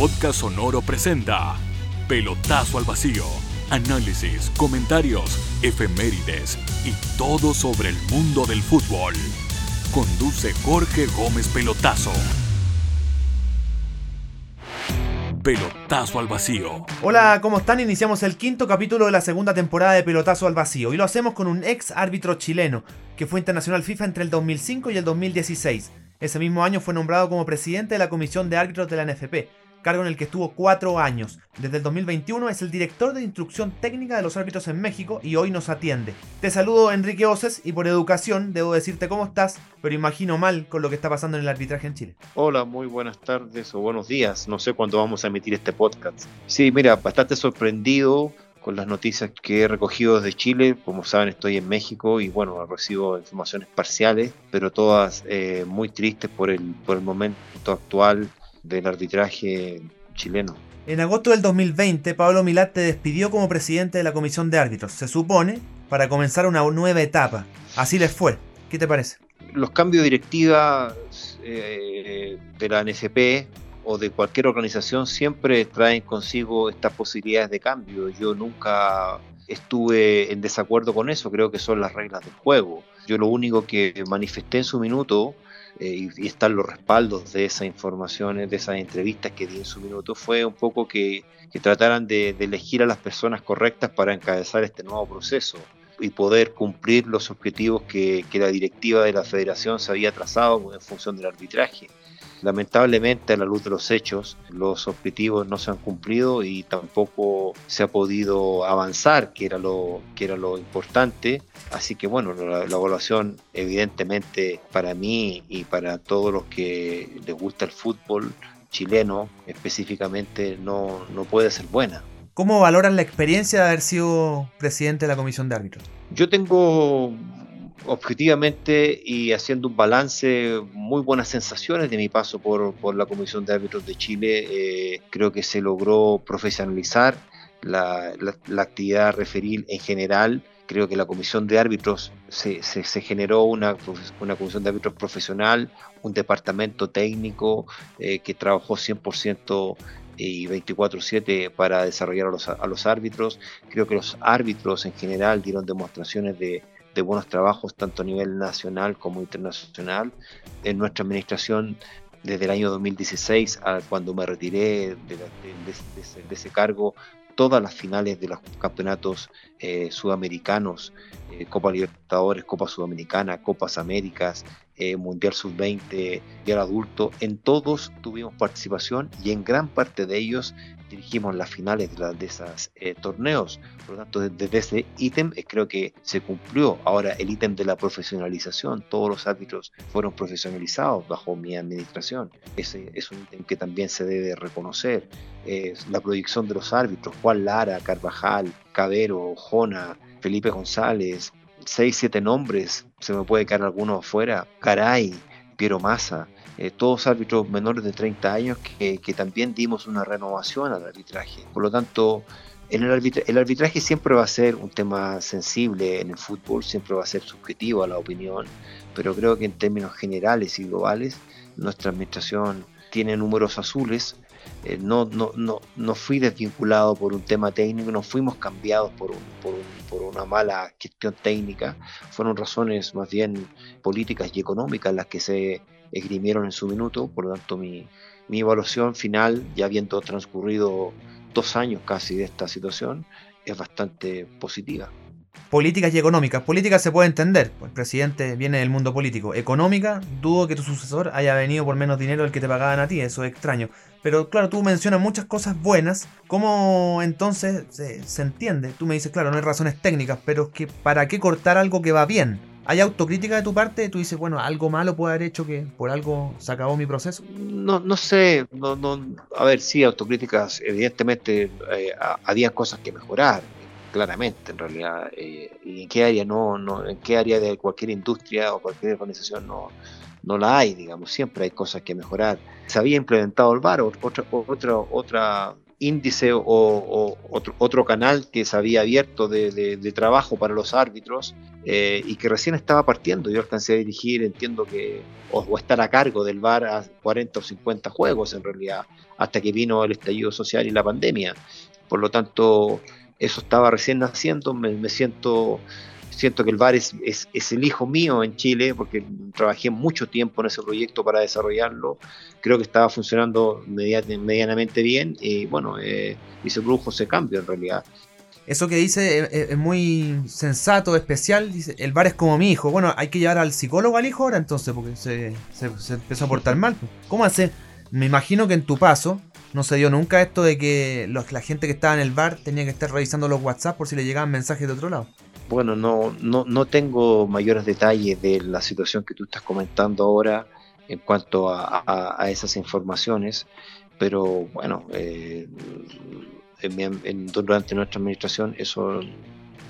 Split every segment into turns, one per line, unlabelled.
Podcast Sonoro presenta Pelotazo al Vacío. Análisis, comentarios, efemérides y todo sobre el mundo del fútbol. Conduce Jorge Gómez Pelotazo. Pelotazo al Vacío.
Hola, ¿cómo están? Iniciamos el quinto capítulo de la segunda temporada de Pelotazo al Vacío y lo hacemos con un ex árbitro chileno que fue internacional FIFA entre el 2005 y el 2016. Ese mismo año fue nombrado como presidente de la Comisión de Árbitros de la NFP, cargo en el que estuvo cuatro años. Desde el 2021 es el director de instrucción técnica de los árbitros en México y hoy nos atiende. Te saludo Enrique Oces y por educación debo decirte cómo estás, pero imagino mal con lo que está pasando en el arbitraje en Chile.
Hola, muy buenas tardes o buenos días. No sé cuándo vamos a emitir este podcast. Sí, mira, bastante sorprendido con las noticias que he recogido desde Chile. Como saben, estoy en México y bueno, recibo informaciones parciales, pero todas eh, muy tristes por el, por el momento actual del arbitraje chileno.
En agosto del 2020, Pablo Milat te despidió como presidente de la comisión de árbitros, se supone, para comenzar una nueva etapa. Así les fue. ¿Qué te parece?
Los cambios de directiva eh, de la NFP o de cualquier organización siempre traen consigo estas posibilidades de cambio. Yo nunca estuve en desacuerdo con eso, creo que son las reglas del juego. Yo lo único que manifesté en su minuto eh, y, están los respaldos de esas informaciones, de esas entrevistas que di en su minuto, fue un poco que, trataran de, elegir a las personas correctas para encabezar este nuevo proceso y poder cumplir los objetivos que, que la directiva de la federación se había trazado en función del arbitraje. Lamentablemente, a la luz de los hechos, los objetivos no se han cumplido y tampoco se ha podido avanzar, que era lo, que era lo importante. Así que bueno, la, evaluación evidentemente para mí y para todos los que les gusta el fútbol chileno específicamente no, no puede ser buena.
¿Cómo valoran la experiencia de haber sido presidente de la comisión de árbitros?
Yo tengo objetivamente y haciendo un balance, muy buenas sensaciones de mi paso por, la Comisión de Árbitros de Chile. Eh, creo que se logró profesionalizar la, actividad referil en general. Creo que la Comisión de Árbitros se, generó una, una, Comisión de Árbitros profesional, un departamento técnico eh, que trabajó 100% y 24/7 para desarrollar a los, a los árbitros. Creo que los árbitros en general dieron demostraciones de, de buenos trabajos tanto a nivel nacional como internacional. En nuestra administración, desde el año 2016, a cuando me retiré de, ese, cargo, todas las finales de los campeonatos eh, sudamericanos, eh, Copa Libertadores, Copa Sudamericana, Copas Américas, eh, Mundial Sub-20, Mundial Adulto, en todos tuvimos participación y en gran parte de ellos dirigimos las finales de, de esos eh, torneos. Por lo tanto, desde ese ítem eh, creo que se cumplió. Ahora, el ítem de la profesionalización, todos los árbitros fueron profesionalizados bajo mi administración. Ese es un ítem que también se debe reconocer. la proyección de los árbitros, Juan Lara, Carvajal, Cabero, Jona, Felipe González, seis, siete nombres, se me puede caer alguno afuera, Caray, Piero Massa, eh, todos árbitros menores de 30 años que, también dimos una renovación al arbitraje. Por lo tanto, el, el arbitraje siempre va a ser un tema sensible en el fútbol, siempre va a ser subjetivo a la opinión, pero creo que en términos generales y globales, nuestra administración tiene números azules. Eh, no, no, no, no fui desvinculado por un tema técnico, no fuimos cambiados por, por, por una mala gestión técnica, fueron razones más bien políticas y económicas las que se esgrimieron en su minuto, por lo tanto mi, mi evaluación final, ya habiendo transcurrido dos años casi de esta situación, es bastante positiva.
Políticas y económicas. Políticas se puede entender, pues el presidente viene del mundo político. Económica, dudo que tu sucesor haya venido por menos dinero del que te pagaban a ti, eso es extraño. Pero claro, tú mencionas muchas cosas buenas. ¿Cómo entonces se, entiende? Tú me dices, claro, no hay razones técnicas, pero es que ¿para qué cortar algo que va bien? ¿Hay autocrítica de tu parte? ¿Tú dices, bueno, algo malo puede haber hecho que por algo se acabó mi proceso?
No, no sé, no, no, a ver, sí, autocríticas, evidentemente eh, había cosas que mejorar, claramente, en realidad. Eh, ¿Y en qué área no, no, en qué área de cualquier industria o cualquier organización no, no la hay, digamos, siempre hay cosas que mejorar. Se había implementado el VAR, otra, otra, otra índice o, otro, canal que se había abierto de, trabajo para los árbitros eh, y que recién estaba partiendo. Yo alcancé a dirigir, entiendo que, o, estar a cargo del VAR a 40 o 50 juegos en realidad, hasta que vino el estallido social y la pandemia. Por lo tanto, eso estaba recién naciendo, me siento siento que el VAR es, el hijo mío en Chile, porque trabajé mucho tiempo en ese proyecto para desarrollarlo. Creo que estaba funcionando medianamente bien y bueno, eh, se produjo ese cambio en realidad.
Eso que dice es, muy sensato, especial. Dice, el VAR es como mi hijo. Bueno, hay que llevar al psicólogo al hijo ahora entonces, porque se, se, empezó a portar mal. ¿Cómo hace? Me imagino que en tu paso, no se dio nunca esto de que la gente que estaba en el bar tenía que estar revisando los WhatsApp por si le llegaban mensajes de otro lado.
Bueno, no, no, no tengo mayores detalles de la situación que tú estás comentando ahora en cuanto a, esas informaciones, pero bueno, eh, durante nuestra administración eso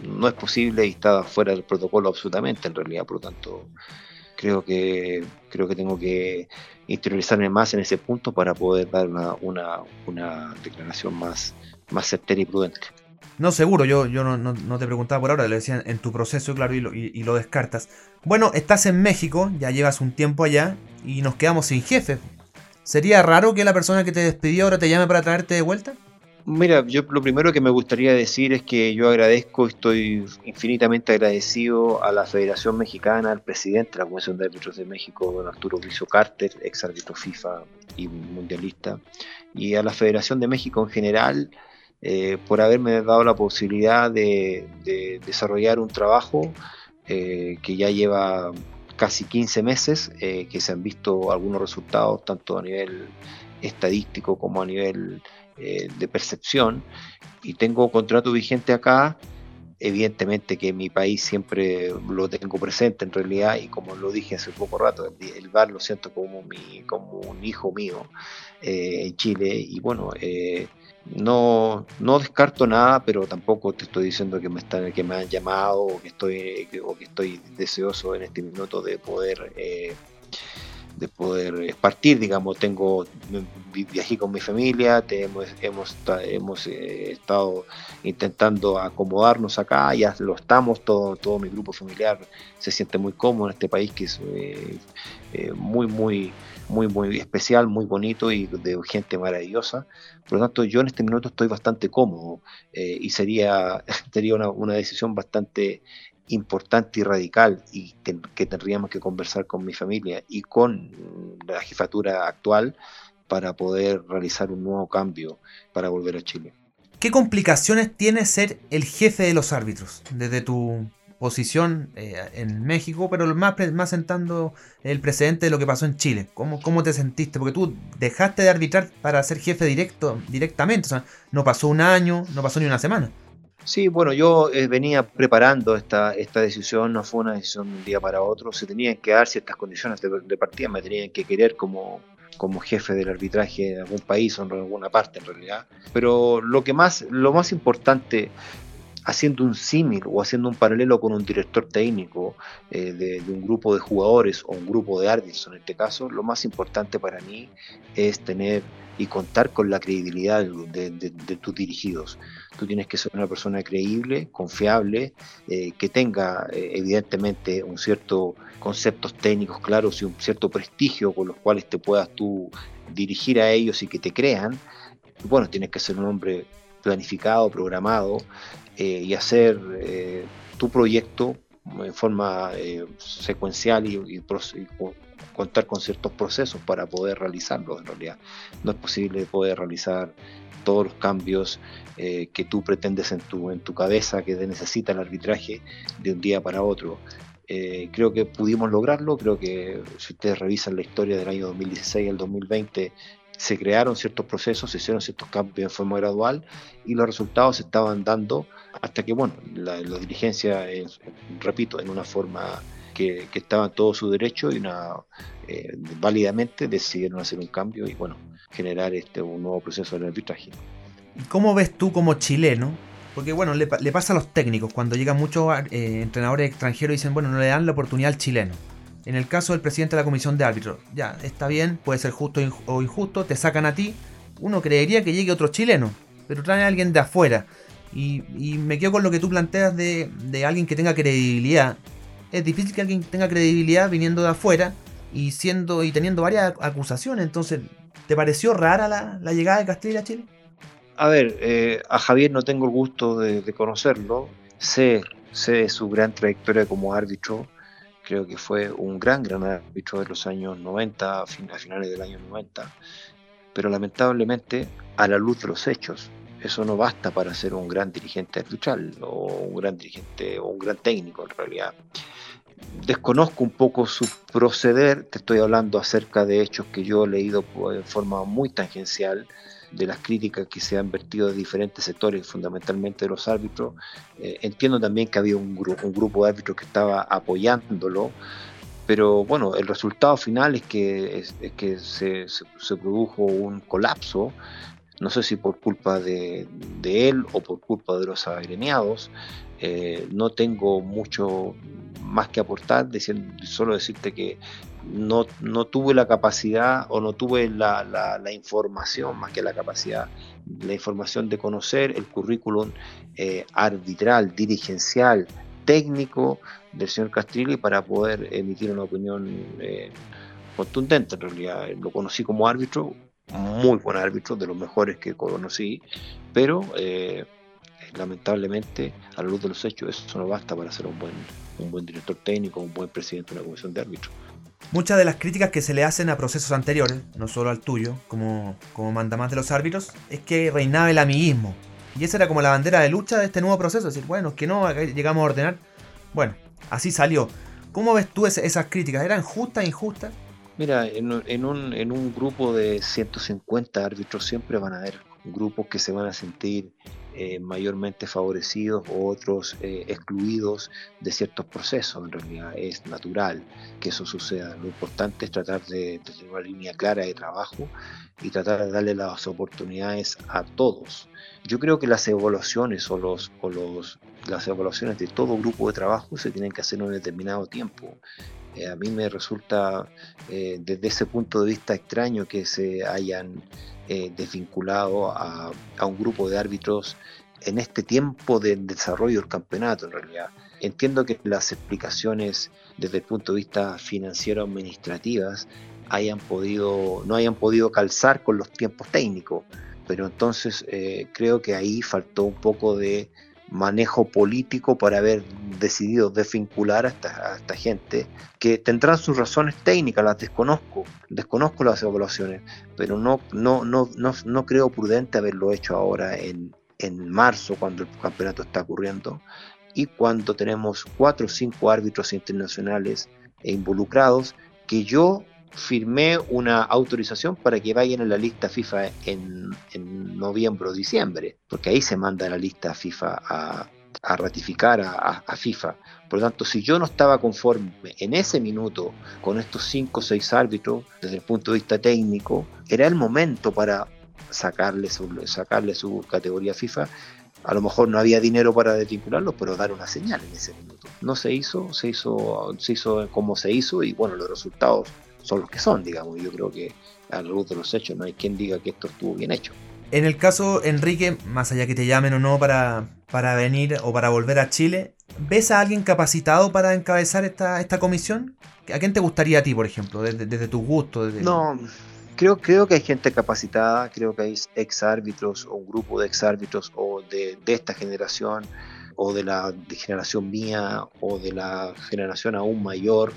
no es posible y está fuera del protocolo absolutamente en realidad, por lo tanto creo que creo que tengo que interiorizarme más en ese punto para poder dar una, una, una declaración más, más certera y prudente.
No, seguro, yo, yo no, te preguntaba por ahora, le decía en tu proceso, claro, y lo, y, lo, descartas. Bueno, estás en México, ya llevas un tiempo allá, y nos quedamos sin jefe. ¿Sería raro que la persona que te despidió ahora te llame para traerte de vuelta?
Mira, yo lo primero que me gustaría decir es que yo agradezco, estoy infinitamente agradecido a la Federación Mexicana, al presidente de la Comisión de Árbitros de México, don Arturo Bricio Carter, ex árbitro FIFA y mundialista, y a la Federación de México en general, eh, por haberme dado la posibilidad de, desarrollar un trabajo eh, que ya lleva casi 15 meses, eh, que se han visto algunos resultados tanto a nivel estadístico como a nivel de percepción. Y tengo contrato vigente acá, evidentemente que mi país siempre lo tengo presente en realidad y como lo dije hace poco rato, el, bar lo siento como, mi, como un hijo mío en Chile y bueno, no, no descarto nada, pero tampoco te estoy diciendo que me están, que me han llamado o que estoy o que estoy deseoso en este minuto de poder eh, de poder partir, digamos, tengo viajé con mi familia, hemos, hemos, eh, estado intentando acomodarnos acá, ya lo estamos, todo, todo mi grupo familiar se siente muy cómodo en este país que es eh, muy, muy muy, muy especial, muy bonito y de gente maravillosa. Por lo tanto, yo en este minuto estoy bastante cómodo eh, y sería, sería una, una, decisión bastante importante y radical y que, tendríamos que conversar con mi familia y con la jefatura actual para poder realizar un nuevo cambio para volver a Chile.
¿Qué complicaciones tiene ser el jefe de los árbitros desde tu posición eh, en México, pero más, más sentando el precedente de lo que pasó en Chile. ¿Cómo, ¿Cómo te sentiste? Porque tú dejaste de arbitrar para ser jefe directo, directamente, o sea, no pasó un año, no pasó ni una semana.
Sí, bueno, yo eh, venía preparando esta, esta decisión, no fue una decisión de un día para otro, se tenían que dar ciertas condiciones de, de partida, me tenían que querer como, como jefe del arbitraje en algún país o en alguna parte en realidad. Pero lo que más, lo más importante haciendo un símil o haciendo un paralelo con un director técnico eh, de, un grupo de jugadores o un grupo de árbitros en este caso, lo más importante para mí es tener y contar con la credibilidad de, tus dirigidos. Tú tienes que ser una persona creíble, confiable, eh, que tenga eh, evidentemente un cierto conceptos técnicos claros y un cierto prestigio con los cuales te puedas tú dirigir a ellos y que te crean. Bueno, tienes que ser un hombre planificado, programado, eh, y hacer tu proyecto en forma eh, secuencial y, contar con ciertos procesos para poder realizarlo en realidad. No es posible poder realizar todos los cambios que tú pretendes en tu, en tu cabeza, que necesita el arbitraje de un día para otro. creo que pudimos lograrlo, creo que si ustedes revisan la historia del año 2016 al 2020, se crearon ciertos procesos, se hicieron ciertos cambios en forma gradual y los resultados se estaban dando hasta que, bueno, la, dirigencia, repito, en una forma que, estaba en todo su derecho y una eh, válidamente decidieron hacer un cambio y, bueno, generar este un nuevo proceso de arbitraje.
¿Cómo ves tú como chileno? Porque, bueno, le, pasa a los técnicos, cuando llegan muchos eh, entrenadores extranjeros y dicen, bueno, no le dan la oportunidad al chileno en el caso del presidente de la comisión de árbitros, ya, está bien, puede ser justo o injusto, te sacan a ti uno creería que llegue otro chileno, pero trae a alguien de afuera. Y, me quedo con lo que tú planteas de, alguien que tenga credibilidad. Es difícil que alguien tenga credibilidad viniendo de afuera y siendo y teniendo varias acusaciones. Entonces, ¿te pareció rara la, llegada de Castilla a Chile?
A ver, eh, a Javier no tengo el gusto de, conocerlo. Sé, sé su gran trayectoria como árbitro. Creo que fue un gran, gran árbitro de los años 90, a finales del año 90. Pero lamentablemente, a la luz de los hechos, eso no basta para ser un gran dirigente arbitral o un gran dirigente o un gran técnico en realidad. Desconozco un poco su proceder, te estoy hablando acerca de hechos que yo he leído en forma muy tangencial, de las críticas que se han vertido de diferentes sectores, fundamentalmente de los árbitros. Eh, entiendo también que había un, un grupo de árbitros que estaba apoyándolo, pero bueno, el resultado final es que, es, que se, se, produjo un colapso no sé si por culpa de, él o por culpa de los agremiados. Eh, no tengo mucho más que aportar, solo decirte que no, no, tuve la capacidad o no tuve la, información, más que la capacidad, la información de conocer el currículum eh, arbitral, dirigencial, técnico del señor Castrilli para poder emitir una opinión eh, contundente. En realidad, lo conocí como árbitro, muy buen árbitro, de los mejores que conocí, pero lamentablemente, a la luz de los hechos, eso no basta para ser un buen, un buen director técnico, un buen presidente de una comisión de árbitros.
Muchas de las críticas que se le hacen a procesos anteriores, no solo al tuyo, como, como manda más de los árbitros, es que reinaba el amiguismo. Y esa era como la bandera de lucha de este nuevo proceso, decir, bueno, que no, llegamos a ordenar. Bueno, así salió. ¿Cómo ves tú esas críticas? ¿Eran justas, injustas?
Mira, en, un, en un grupo de 150 árbitros siempre van a haber grupos que se van a sentir eh, mayormente favorecidos o otros eh, excluidos de ciertos procesos. En realidad es natural que eso suceda. Lo importante es tratar de, tener una línea clara de trabajo y tratar de darle las oportunidades a todos. Yo creo que las evaluaciones o, los, o los, las evaluaciones de todo grupo de trabajo se tienen que hacer en un determinado tiempo. Eh, a mí me resulta eh, desde ese punto de vista extraño que se hayan eh, desvinculado a, un grupo de árbitros en este tiempo de desarrollo del campeonato en realidad. Entiendo que las explicaciones desde el punto de vista financiero administrativas hayan podido, no hayan podido calzar con los tiempos técnicos, pero entonces creo que ahí faltó un poco de manejo político para haber decidido desvincular a esta, gente, que tendrán sus razones técnicas, las desconozco, desconozco las evaluaciones, pero no, no, no, no, no creo prudente haberlo hecho ahora en, en marzo, cuando el campeonato está ocurriendo, y cuando tenemos cuatro o cinco árbitros internacionales involucrados, que yo firmé una autorización para que vayan a la lista FIFA en, noviembre o diciembre, porque ahí se manda la lista FIFA a, ratificar a, FIFA. Por lo tanto, si yo no estaba conforme en ese minuto con estos 5 o 6 árbitros desde el punto de vista técnico, era el momento para sacarle su, sacarle su categoría FIFA. A lo mejor no había dinero para desvincularlo, pero dar una señal en ese minuto. No se hizo, se hizo, se hizo como se hizo y bueno, los resultados son los que son, digamos. Yo creo que a la luz de los hechos no hay quien diga que esto estuvo bien hecho.
En el caso, Enrique, más allá que te llamen o no para, para venir o para volver a Chile, ¿ves a alguien capacitado para encabezar esta, esta comisión? ¿A quién te gustaría a ti, por ejemplo, desde, desde tus gustos?
No, creo, creo que hay gente capacitada, creo que hay ex árbitros o un grupo de ex árbitros o de, de esta generación o de la generación mía o de la generación aún mayor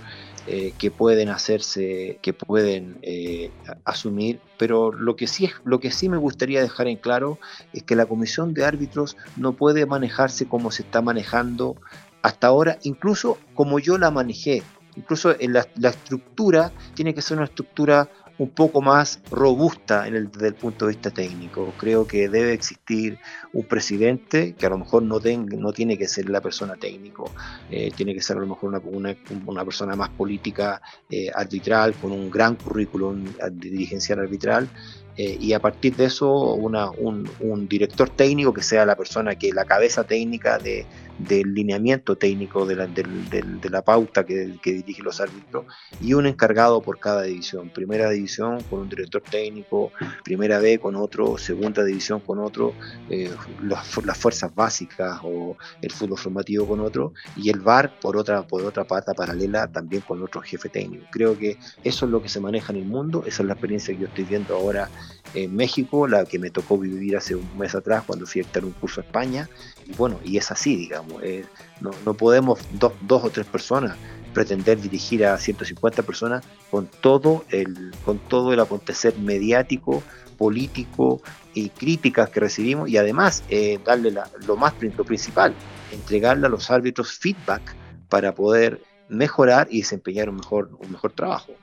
eh, que pueden hacerse, que pueden eh, asumir, pero lo que, sí es, lo que sí me gustaría dejar en claro es que la comisión de árbitros no puede manejarse como se está manejando hasta ahora, incluso como yo la manejé. Incluso en la, la estructura tiene que ser una estructura un poco más robusta en el, desde el punto de vista técnico. Creo que debe existir un presidente que a lo mejor no, no tiene que ser la persona técnico, eh, tiene que ser a lo mejor una, una, persona más política, eh, arbitral, con un gran currículum dirigencial arbitral. Eh, y a partir de eso una, un, un, director técnico que sea la persona que la cabeza técnica de, del lineamiento técnico de la, pauta que, dirige los árbitros y un encargado por cada división. Primera división con un director técnico, primera B con otro, segunda división con otro, eh, las, las, fuerzas básicas o el fútbol formativo con otro y el VAR por otra, por otra pata paralela también con otro jefe técnico. Creo que eso es lo que se maneja en el mundo, esa es la experiencia que yo estoy viendo ahora en México, la que me tocó vivir hace un mes atrás cuando fui a dictar un curso a España. Bueno, y es así, digamos. Eh, no, no, podemos dos, dos o tres personas pretender dirigir a 150 personas con todo el, con todo el acontecer mediático, político y críticas que recibimos y además eh, darle la, lo más lo principal, entregarle a los árbitros feedback para poder mejorar y desempeñar un mejor, un mejor trabajo.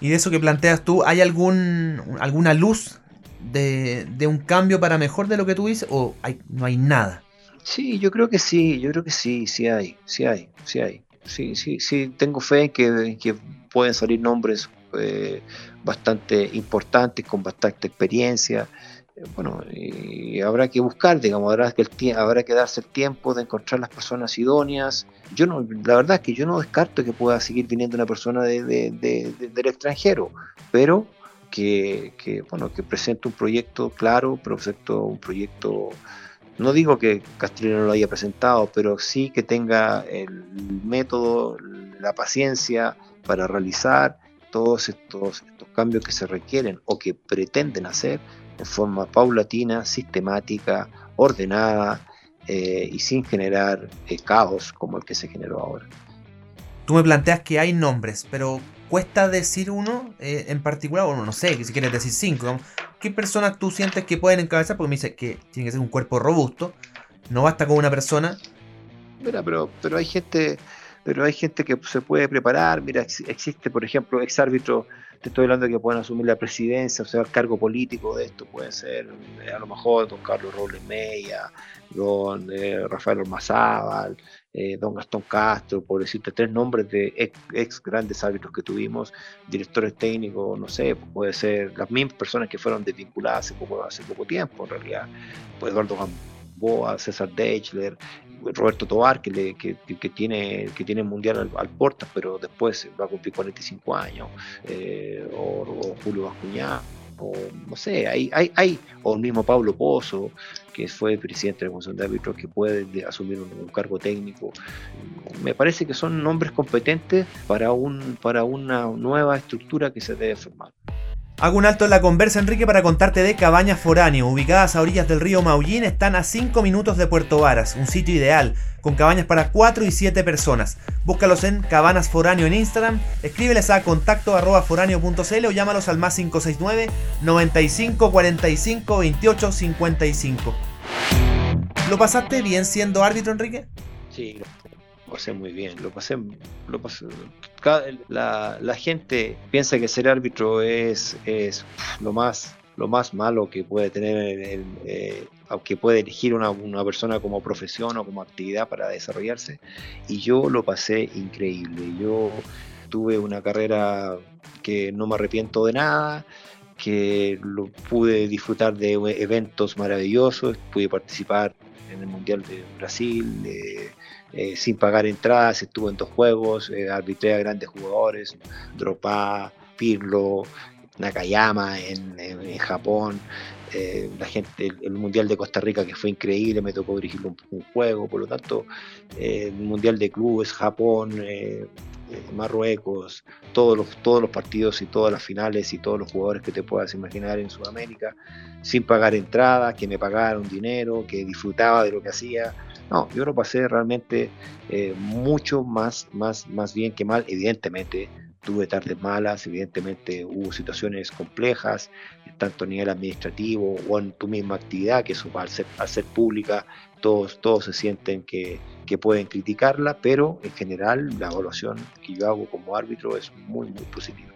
Y de eso que planteas tú, ¿hay algún, alguna luz de, de un cambio para mejor de lo que tú dices o hay, no hay nada?
Sí, yo creo que sí, yo creo que sí, sí hay, sí hay, sí hay. Sí, sí, sí, tengo fe en que, que pueden salir nombres eh, bastante importantes, con bastante experiencia. Eh, bueno, y habrá que buscar, digamos, habrá que, habrá que darse el tiempo de encontrar las personas idóneas. Yo no, la verdad es que yo no descarto que pueda seguir viniendo una persona de, de, del extranjero, pero que, que, bueno, que presente un proyecto claro, presente un proyecto no digo que Castrillón no lo haya presentado, pero sí que tenga el método, la paciencia para realizar todos estos, estos cambios que se requieren o que pretenden hacer en forma paulatina, sistemática, ordenada eh, y sin generar eh, caos como el que se generó ahora.
Tú me planteas que hay nombres, pero cuesta decir uno eh, en particular, o no sé, si quieres decir cinco. ¿Qué personas tú sientes que pueden encabezar? Porque me dice que tiene que ser un cuerpo robusto, no basta con una persona.
Mira, pero, pero hay gente, pero hay gente que se puede preparar. Mira, existe, por ejemplo, ex árbitro te estoy hablando de que pueden asumir la presidencia, o sea, el cargo político de esto, puede ser eh, a lo mejor don Carlos Robles Meya, don eh, Rafael Ormazábal, eh, don Gastón Castro, por decirte tres nombres de ex, grandes árbitros que tuvimos, directores técnicos, no sé, puede ser las mismas personas que fueron desvinculadas hace poco, hace poco tiempo, en realidad, pues Eduardo Gamboa, César Deichler, Roberto Tobar, que, le, que, tiene que tiene mundial al, al, Portas, pero después va a cumplir 45 años, eh, o, o, Julio Bascuñá, o no sé, hay, hay, hay, o el mismo Pablo Pozo, que fue presidente de la Comisión de Árbitros, que puede asumir un, un, cargo técnico. Me parece que son nombres competentes para, un, para una nueva estructura que se debe formar.
Hago un alto en la conversa, Enrique, para contarte de Cabañas Foráneo, ubicadas a orillas del río Maullín, están a 5 minutos de Puerto Varas, un sitio ideal, con cabañas para 4 y 7 personas. Búscalos en Cabanas Foráneo en Instagram, escríbeles a contacto arroba o llámalos al más 569 95 45 28 55. ¿Lo pasaste bien siendo árbitro, Enrique?
Sí, pasé muy bien, lo pasé, lo pasé la, la, gente piensa que ser árbitro es, es lo más lo más malo que puede tener el, eh, que puede elegir una, una, persona como profesión o como actividad para desarrollarse. Y yo lo pasé increíble. Yo tuve una carrera que no me arrepiento de nada que lo pude disfrutar de eventos maravillosos. Pude participar en el mundial de Brasil de, eh, sin pagar entradas, estuvo en dos juegos, eh, arbitré a grandes jugadores, Dropa, Pirlo, Nakayama en, Japón, eh, la gente, el, Mundial de Costa Rica que fue increíble, me tocó dirigir un, juego, por lo tanto, eh, el Mundial de Clubes, Japón, Marruecos, todos los, todos los partidos y todas las finales y todos los jugadores que te puedas imaginar en Sudamérica, sin pagar entradas, que me pagaron dinero, que disfrutaba de lo que hacía, no, yo lo pasé realmente eh, mucho más, más, más bien que mal. Evidentemente tuve tardes malas, evidentemente hubo situaciones complejas, tanto a nivel administrativo o en tu misma actividad, que eso al ser, al ser pública, todos, todos se sienten que, que pueden criticarla, pero en general la evaluación que yo hago como árbitro es muy, muy positiva.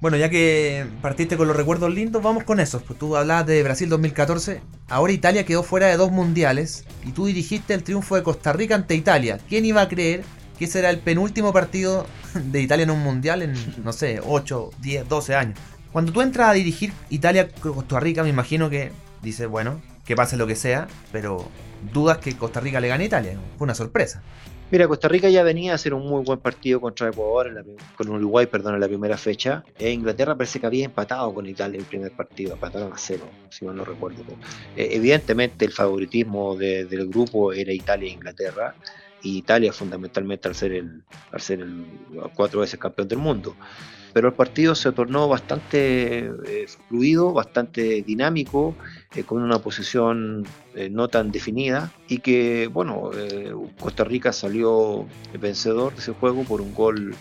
Bueno, ya que partiste con los recuerdos lindos, vamos con esos. Pues tú hablabas de Brasil 2014. Ahora Italia quedó fuera de dos mundiales y tú dirigiste el triunfo de Costa Rica ante Italia. ¿Quién iba a creer que ese era el penúltimo partido de Italia en un mundial en, no sé, 8, 10, 12 años? Cuando tú entras a dirigir Italia-Costa Rica, me imagino que dice, bueno, que pase lo que sea, pero dudas que Costa Rica le gane a Italia. Fue una sorpresa.
Mira, Costa Rica ya venía a hacer un muy buen partido contra Ecuador, con Uruguay, perdón, en la primera fecha. E Inglaterra parece que había empatado con Italia en el primer partido, empataron a cero, si mal no recuerdo. Eh, evidentemente el favoritismo del grupo era Italia e Inglaterra, y Italia fundamentalmente al ser el, al ser el cuatro veces campeón del mundo pero el partido se tornó bastante eh, fluido, bastante dinámico, eh, con una posición eh, no tan definida y que, bueno, Costa Rica salió vencedor de ese juego por un gol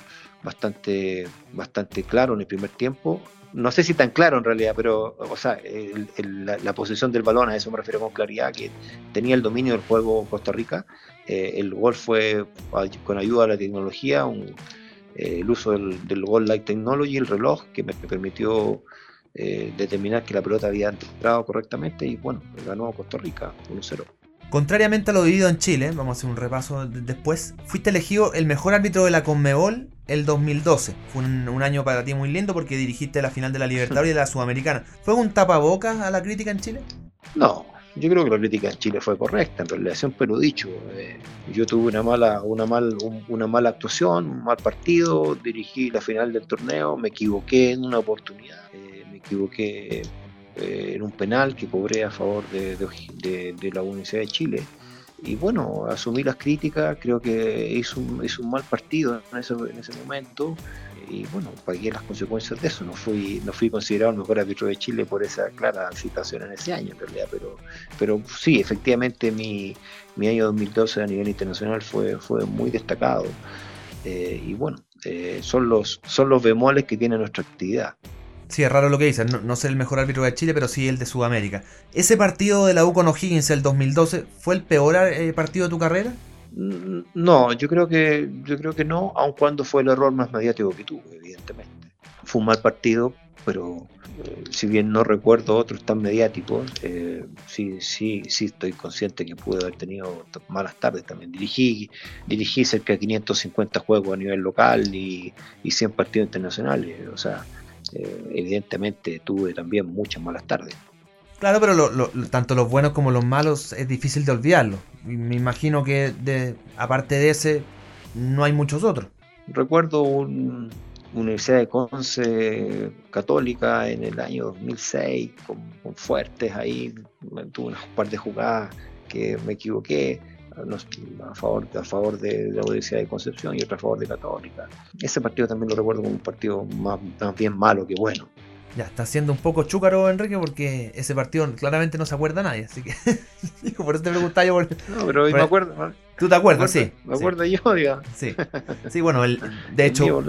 bastante, bastante claro en el primer tiempo. No sé si tan claro en realidad, pero o sea, la, posición del balón, a eso me refiero con claridad, que tenía el dominio del juego Costa Rica. el gol fue con ayuda de la tecnología, un, eh, el uso del, del Gold Light Technology, el reloj, que me, permitió eh, determinar que la pelota había entrado correctamente y bueno, ganó Costa Rica 1-0.
Contrariamente a lo vivido en Chile, vamos a hacer un repaso después, fuiste elegido el mejor árbitro de la Conmebol el 2012. Fue un, año para ti muy lindo porque dirigiste la final de la Libertadores y de la Sudamericana. ¿Fue un tapabocas a la crítica en Chile?
No, yo creo que la crítica en Chile fue correcta, en realidad siempre lo dicho. Eh, yo tuve una mala, una, mal, una mala actuación, un mal partido, dirigí la final del torneo, me equivoqué en una oportunidad, eh, me equivoqué eh, en un penal que cobré a favor de, de, la Universidad de Chile. Y bueno, asumí las críticas, creo que hizo un, hizo un mal partido en ese, en ese momento y bueno, pagué las consecuencias de eso. No fui, no fui considerado el mejor árbitro de Chile por esa clara situación en ese año, en realidad. Pero, pero sí, efectivamente mi, mi año 2012 a nivel internacional fue, fue muy destacado. Eh, y bueno, eh, son, los, son los bemoles que tiene nuestra actividad.
Sí, es raro lo que dices, no, no, el mejor árbitro de Chile, pero sí el de Sudamérica. ¿Ese partido de la U con O'Higgins el 2012 fue el peor eh, partido de tu carrera?
No, yo creo que yo creo que no, aun cuando fue el error más mediático que tuve, evidentemente. Fue un mal partido, pero eh, si bien no recuerdo otros tan mediáticos, eh, sí, sí, sí estoy consciente que pude haber tenido malas tardes también. Dirigí, dirigí cerca de 550 juegos a nivel local y, y 100 partidos internacionales, o sea, eh, evidentemente tuve también muchas malas tardes.
Claro, pero tanto los buenos como los malos es difícil de olvidarlo. Me imagino que de, aparte de ese, no hay muchos otros.
Recuerdo una Universidad de Conce católica en el año 2006, con, fuertes ahí, tuve un par de jugadas que me equivoqué a favor, a favor de la Universidad de Concepción y otra a favor de Católica. Ese partido también lo recuerdo como un partido más bien malo que bueno.
Ya, está siendo un poco chúcaro, Enrique, porque ese partido claramente no se acuerda nadie, así que. por eso te preguntaba yo.
no, pero me acuerdo.
¿Tú te acuerdas? sí.
Me acuerdo yo, digamos.
Sí. Sí, bueno, el, de hecho.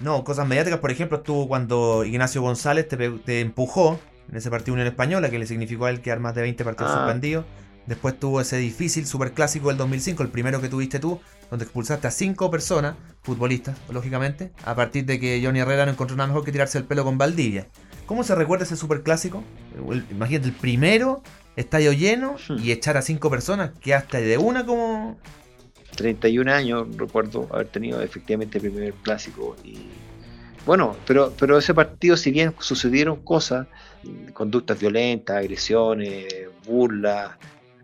no, cosas mediáticas, por ejemplo, estuvo cuando Ignacio González te, empujó en ese partido Unión Española, que le significó a él quedar más de 20 partidos ah. suspendidos. Después tuvo ese difícil superclásico del 2005, el primero que tuviste tú, donde expulsaste a cinco personas, futbolistas, lógicamente, a partir de que Johnny Herrera no encontró nada mejor que tirarse el pelo con Valdivia. ¿Cómo se recuerda ese superclásico? Imagínate, el primero, estadio lleno y echar a cinco personas, que hasta de una como...
31 años recuerdo haber tenido efectivamente el primer clásico y bueno, pero, pero ese partido, si bien sucedieron cosas, conductas violentas, agresiones, burlas,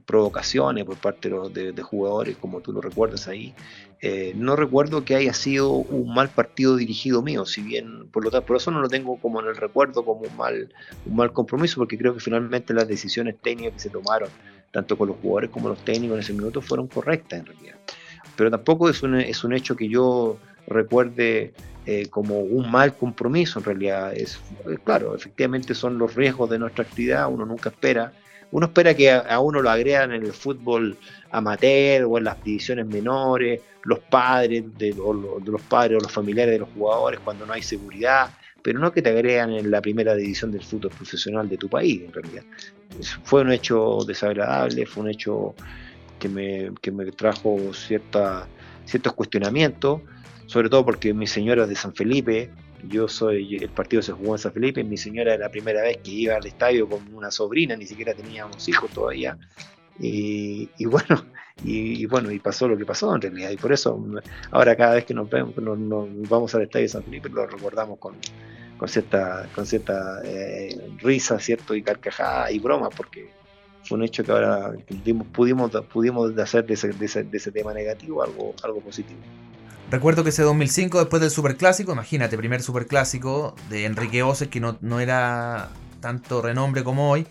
provocaciones por parte de, jugadores, como tú lo recuerdas ahí. Eh, no recuerdo que haya sido un mal partido dirigido mío, si bien por lo tanto, por eso no lo tengo como en el recuerdo como un mal, un mal compromiso, porque creo que finalmente las decisiones técnicas que se tomaron, tanto con los jugadores como los técnicos en ese minuto, fueron correctas en realidad. Pero tampoco es un, es un hecho que yo recuerde eh, como un mal compromiso en realidad. Es, claro, efectivamente son los riesgos de nuestra actividad, uno nunca espera uno espera que a, uno lo agregan en el fútbol amateur o en las divisiones menores, los padres de, los padres o los familiares de los jugadores cuando no hay seguridad, pero no que te agregan en la primera división del fútbol profesional de tu país, en realidad. Fue un hecho desagradable, fue un hecho que me, que me trajo cierta, ciertos cuestionamientos, sobre todo porque mi señora es de San Felipe, yo soy, el partido se jugó en San Felipe, mi señora era la primera vez que iba al estadio con una sobrina, ni siquiera teníamos hijos todavía. Y, bueno, y, bueno, y pasó lo que pasó en realidad. Y por eso ahora cada vez que nos vemos, nos, vamos al estadio de San Felipe, lo recordamos con, con cierta, con cierta eh, risa, ¿cierto? Y carcajada y broma, porque fue un hecho que ahora pudimos, pudimos, hacer de ese, de, ese, tema negativo algo, algo positivo.
Recuerdo que ese 2005, después del Superclásico, imagínate, primer Superclásico de Enrique Ose, que no, no era tanto renombre como hoy,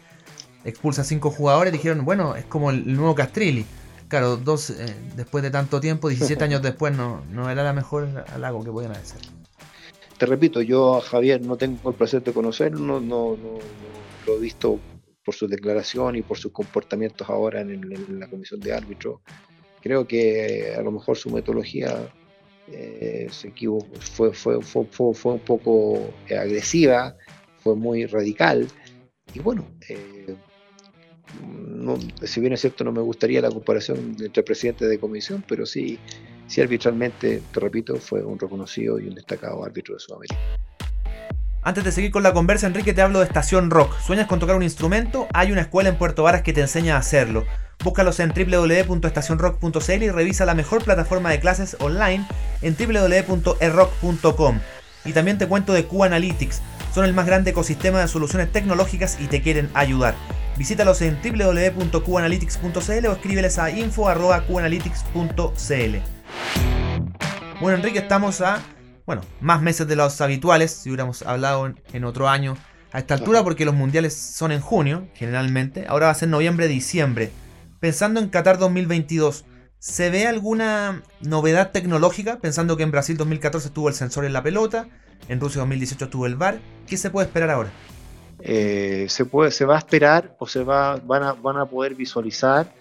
expulsa a cinco jugadores, dijeron, bueno, es como el nuevo Castrilli. Claro, dos, eh, después de tanto tiempo, 17 años después, no, no era la mejor halago que podían hacer.
Te repito, yo a Javier no tengo el placer de conocerlo, no, no, no lo he visto por su declaración y por sus comportamientos ahora en, la comisión de árbitro. Creo que a lo mejor su metodología eh, se fue, fue, fue, fue, un poco agresiva, fue muy radical. Y bueno, eh, si bien es cierto, no me gustaría la comparación entre presidente de comisión, pero sí, sí arbitralmente, te repito, fue un reconocido y un destacado árbitro de Sudamérica.
Antes de seguir con la conversa, Enrique, te hablo de Estación Rock. ¿Sueñas con tocar un instrumento? Hay una escuela en Puerto Varas que te enseña a hacerlo. Búscalos en www.estacionrock.cl y revisa la mejor plataforma de clases online en www.errock.com. Y también te cuento de Q-Analytics. Son el más grande ecosistema de soluciones tecnológicas y te quieren ayudar. Visítalos en www.qanalytics.cl o escríbeles a info.qanalytics.cl. Bueno, Enrique, estamos a bueno, más meses de los habituales, si hubiéramos hablado en, otro año a esta altura, porque los mundiales son en junio, generalmente. Ahora va a ser noviembre, diciembre. Pensando en Qatar 2022, ¿se ve alguna novedad tecnológica? Pensando que en Brasil 2014 tuvo el sensor en la pelota, en Rusia 2018 tuvo el VAR. ¿Qué se puede esperar ahora?
Eh, se, puede, se va a esperar o se va, van, a, van a poder visualizar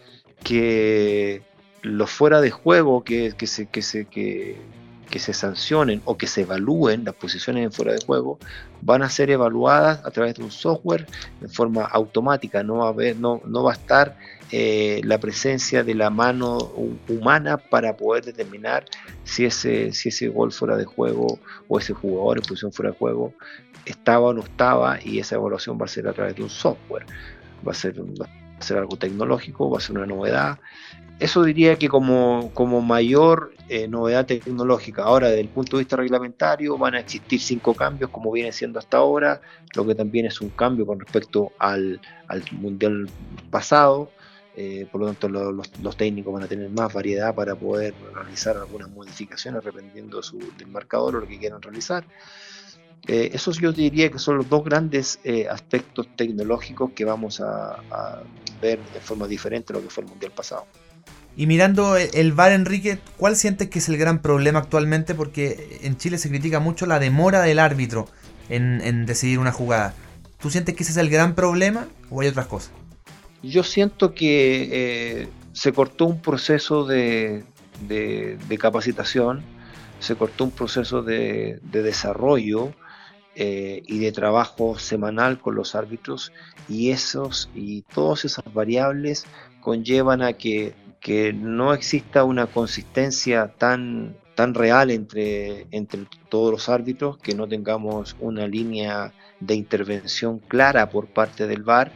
que los fuera de juego que, que, se, que, se, que, que se sancionen o que se evalúen las posiciones en fuera de juego van a ser evaluadas a través de un software en forma automática, no va a, haber, no, no va a estar eh, la presencia de la mano humana para poder determinar si ese, si ese gol fuera de juego o ese jugador en posición fuera de juego estaba o no estaba y esa evaluación va a ser a través de un software, va a ser, va a ser algo tecnológico, va a ser una novedad eso diría que como, como mayor eh, novedad tecnológica. Ahora, desde el punto de vista reglamentario, van a existir cinco cambios, como viene siendo hasta ahora, lo que también es un cambio con respecto al, mundial pasado. Eh, por lo tanto, los, técnicos van a tener más variedad para poder realizar algunas modificaciones dependiendo del marcador o lo que quieran realizar. Eh, esos yo diría que son los dos grandes aspectos tecnológicos que vamos a, a ver de forma diferente a lo que fue el mundial pasado.
Y mirando el VAR, Enrique, ¿cuál sientes que es el gran problema actualmente? Porque en Chile se critica mucho la demora del árbitro en, decidir una jugada. ¿Tú sientes que ese es el gran problema o hay otras cosas?
Yo siento que eh, se cortó un proceso de, capacitación, se cortó un proceso de, desarrollo eh, y de trabajo semanal con los árbitros y esos y todas esas variables conllevan a que que no exista una consistencia tan, tan real entre, entre todos los árbitros, que no tengamos una línea de intervención clara por parte del VAR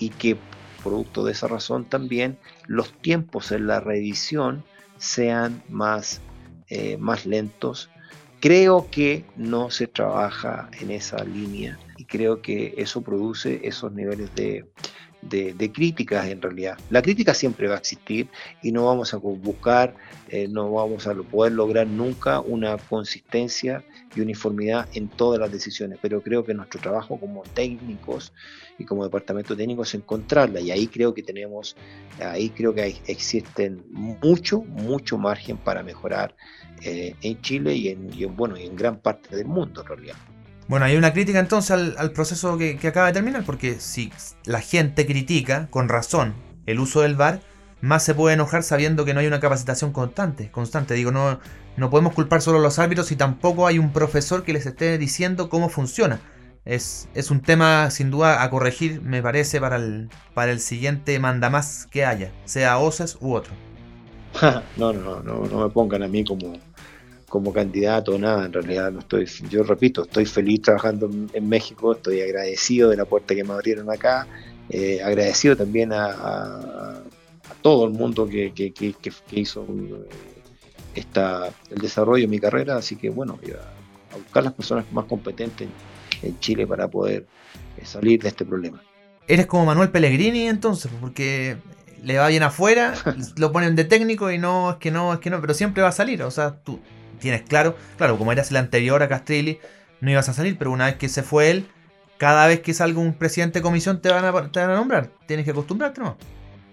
y que producto de esa razón también los tiempos en la revisión sean más, eh, más lentos. Creo que no se trabaja en esa línea y creo que eso produce esos niveles de, de, críticas en realidad. La crítica siempre va a existir y no vamos a buscar, eh, no vamos a poder lograr nunca una consistencia y uniformidad en todas las decisiones, pero creo que nuestro trabajo como técnicos y como departamento técnico es encontrarla y ahí creo que tenemos, ahí creo que existen mucho, mucho margen para mejorar eh, en Chile y en, y en, bueno, y en gran parte del mundo en realidad.
Bueno, hay una crítica entonces al, proceso que, acaba de terminar, porque si la gente critica, con razón, el uso del VAR, más se puede enojar sabiendo que no hay una capacitación constante. constante. Digo, no, no podemos culpar solo a los árbitros y tampoco hay un profesor que les esté diciendo cómo funciona. Es, es un tema sin duda a corregir, me parece, para el, para el siguiente mandamás que haya, sea OSES u otro.
no, no, no, no me pongan a mí como, como candidato, nada, en realidad no estoy, yo repito, estoy feliz trabajando en, México, estoy agradecido de la puerta que me abrieron acá, eh, agradecido también a, todo el mundo que, hizo eh, esta, el desarrollo de mi carrera, así que bueno, a, buscar las personas más competentes en Chile para poder eh, salir de este problema.
Eres como Manuel Pellegrini entonces, porque le va bien afuera, lo ponen de técnico y no, es que no, es que no, pero siempre va a salir. O sea, tú tienes claro, claro, como eras el anterior a Castrilli, no ibas a salir, pero una vez que se fue él, cada vez que salga un presidente de comisión te van a, te van a nombrar. Tienes que acostumbrarte, ¿no?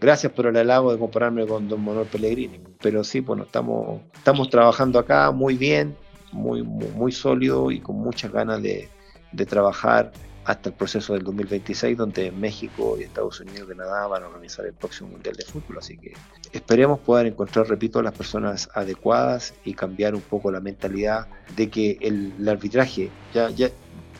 Gracias por el halago de compararme con don Manuel Pellegrini. Pero sí, bueno, estamos, estamos trabajando acá muy bien, muy, sólido y con muchas ganas de trabajar hasta el proceso del 2026, donde México y Estados Unidos y Canadá van a organizar el próximo Mundial de Fútbol. Así que esperemos poder encontrar, repito, las personas adecuadas y cambiar un poco la mentalidad de que el, arbitraje, ya, ya,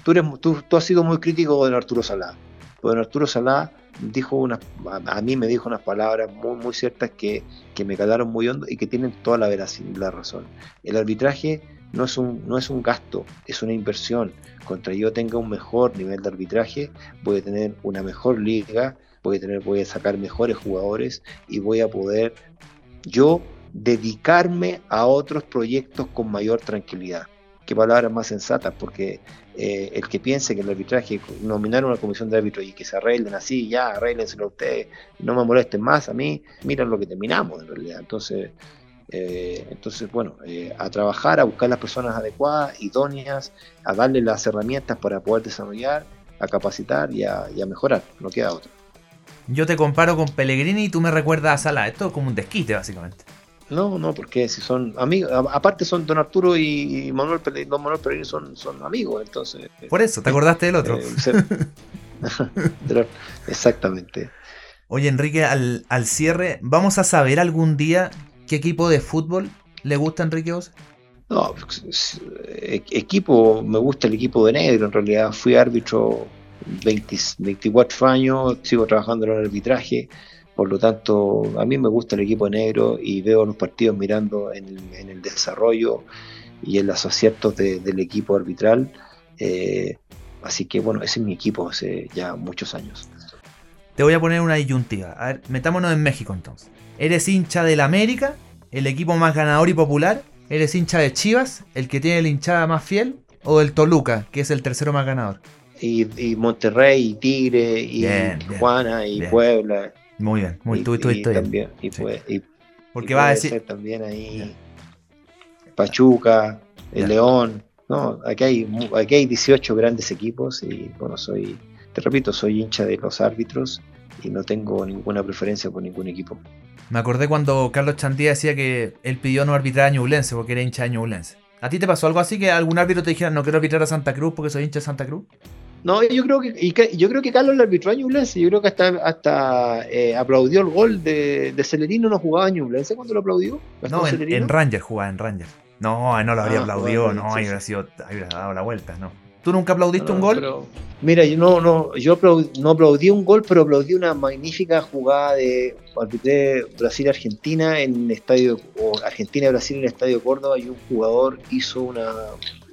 tú, eres, tú, has sido muy crítico de Arturo Salá. Don Arturo Salá dijo una, a mí me dijo unas palabras muy, muy ciertas que, que me calaron muy hondo y que tienen toda la, veracidad, la razón. El arbitraje no es, un, no es un gasto, es una inversión. Contra yo tenga un mejor nivel de arbitraje, voy a tener una mejor liga, voy a, tener, voy a sacar mejores jugadores y voy a poder yo dedicarme a otros proyectos con mayor tranquilidad. Qué palabras más sensatas, porque eh, el que piense que el arbitraje, nominar una comisión de árbitros y que se arreglen así, ya, arréglenselo ustedes, no me molesten más a mí, miren lo que terminamos en realidad. Entonces, eh, entonces, bueno, eh, a trabajar, a buscar las personas adecuadas, idóneas, a darle las herramientas para poder desarrollar, a capacitar y a, mejorar, no queda otra.
Yo te comparo con Pellegrini y tú me recuerdas a Sala, esto es como un desquite básicamente.
No, no, porque si son amigos, aparte son Don Arturo y Manuel Pellegrini, Don Manuel Pellegrini son, son amigos, entonces.
Por eso, ¿te acordaste del otro?
Eh, exactamente.
Oye, Enrique, al, al cierre, ¿vamos a saber algún día ¿Qué equipo de fútbol le gusta a Enrique Osa?
No, equipo, me gusta el equipo de negro, en realidad fui árbitro 24 años, sigo trabajando en el arbitraje, por lo tanto a mí me gusta el equipo de negro y veo los partidos mirando en el, desarrollo y en los aciertos del equipo arbitral, eh, así que bueno, ese es mi equipo hace ya muchos años.
Te voy a poner una disyuntiva, a ver, metámonos en México entonces. ¿Eres hincha del América, el equipo más ganador y popular? ¿Eres hincha de Chivas, el que tiene la hinchada más fiel? ¿O del Toluca, que es el tercero más ganador?
Y, Monterrey, y Tigre, y Juana, y Puebla.
Muy bien, muy tú, tú,
también, y,
Porque va a decir
también ahí Pachuca, el León. No, aquí hay, aquí hay 18 grandes equipos y bueno, soy, te repito, soy hincha de los árbitros y no tengo ninguna preferencia por ningún equipo.
Me acordé cuando Carlos Chantía decía que él pidió no arbitrar a Ñublense porque era hincha de Ñublense. ¿A ti te pasó algo así que algún árbitro te dijera no quiero arbitrar a Santa Cruz porque soy hincha de Santa Cruz?
No, yo creo que, yo creo que Carlos le arbitró a Ñublense. Yo creo que hasta, hasta eh, aplaudió el gol de, de Celerino, no jugaba a Ñublense cuando lo aplaudió.
No, en, Ranger jugaba en Ranger. No, no lo habría ah, aplaudido, no, ahí hubiera, sido, hubiera dado la vuelta, no. ¿Tú nunca aplaudiste un gol?
mira, yo no, no, yo no aplaudí un gol, pero aplaudí una magnífica jugada de Brasil-Argentina en el estadio, o Argentina-Brasil en el estadio Córdoba, y un jugador hizo una,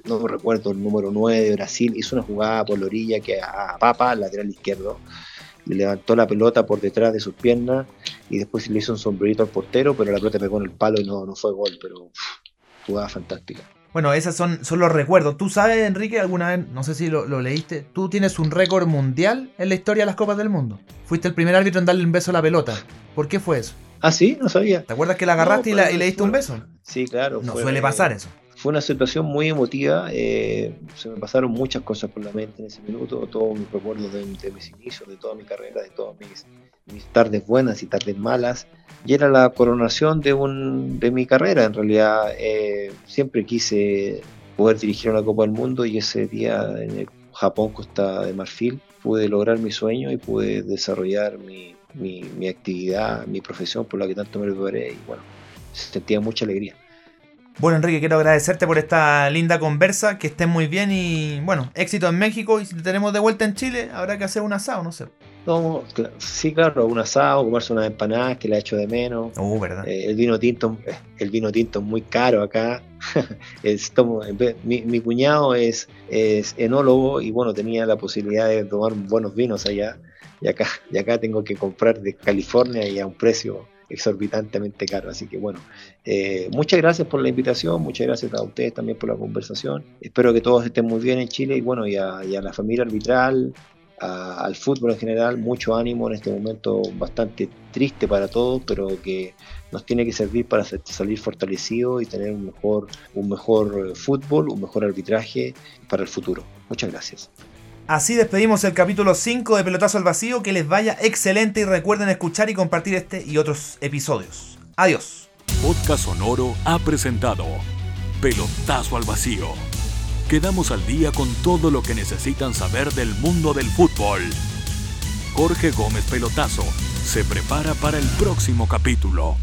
no recuerdo el número 9 de Brasil, hizo una jugada por la orilla que a Papa, lateral izquierdo, le levantó la pelota por detrás de sus piernas y después le hizo un sombrerito al portero, pero la pelota pegó en el palo y no, no fue gol, pero jugada fantástica.
Bueno, esos son, son los recuerdos. ¿Tú sabes, Enrique, alguna vez, no sé si lo, leíste, tú tienes un récord mundial en la historia de las Copas del Mundo? Fuiste el primer árbitro en darle un beso a la pelota. ¿Por qué fue eso?
Ah, sí, no sabía.
¿Te acuerdas que la agarraste y, le diste un beso?
Sí, claro.
No suele pasar eso.
Fue una situación muy emotiva. Eh, se me pasaron muchas cosas por la mente en ese minuto. Todos mis recuerdos de, mis inicios, de toda mi carrera, de todas mis, tardes buenas y tardes malas y era la coronación de, un, de mi carrera. En realidad, eh, siempre quise poder dirigir una Copa del Mundo y ese día en el Japón, Costa de Marfil, pude lograr mi sueño y pude desarrollar mi, mi, actividad, mi profesión por la que tanto me preparé y bueno, sentía mucha alegría.
Bueno, Enrique, quiero agradecerte por esta linda conversa, que estés muy bien y bueno, éxito en México y si te tenemos de vuelta en Chile, habrá que hacer un asado, no sé.
No, sí, claro, un asado, comerse unas empanadas que la hecho de menos.
Uh, verdad.
Eh, el vino tinto, el vino tinto es muy caro acá. mi, mi, cuñado es, es enólogo y bueno, tenía la posibilidad de tomar buenos vinos allá. Y acá, y acá tengo que comprar de California y a un precio exorbitantemente caro. Así que bueno, eh, muchas gracias por la invitación, muchas gracias a ustedes también por la conversación. Espero que todos estén muy bien en Chile y bueno, y a, la familia arbitral, al fútbol en general, mucho ánimo en este momento bastante triste para todos, pero que nos tiene que servir para salir fortalecidos y tener un mejor, un mejor fútbol, un mejor arbitraje para el futuro. Muchas gracias.
Así despedimos el capítulo 5 de Pelotazo al Vacío. Que les vaya excelente y recuerden escuchar y compartir este y otros episodios. Adiós.
Podcast Sonoro ha presentado Pelotazo al Vacío. Quedamos al día con todo lo que necesitan saber del mundo del fútbol. Jorge Gómez Pelotazo se prepara para el próximo capítulo.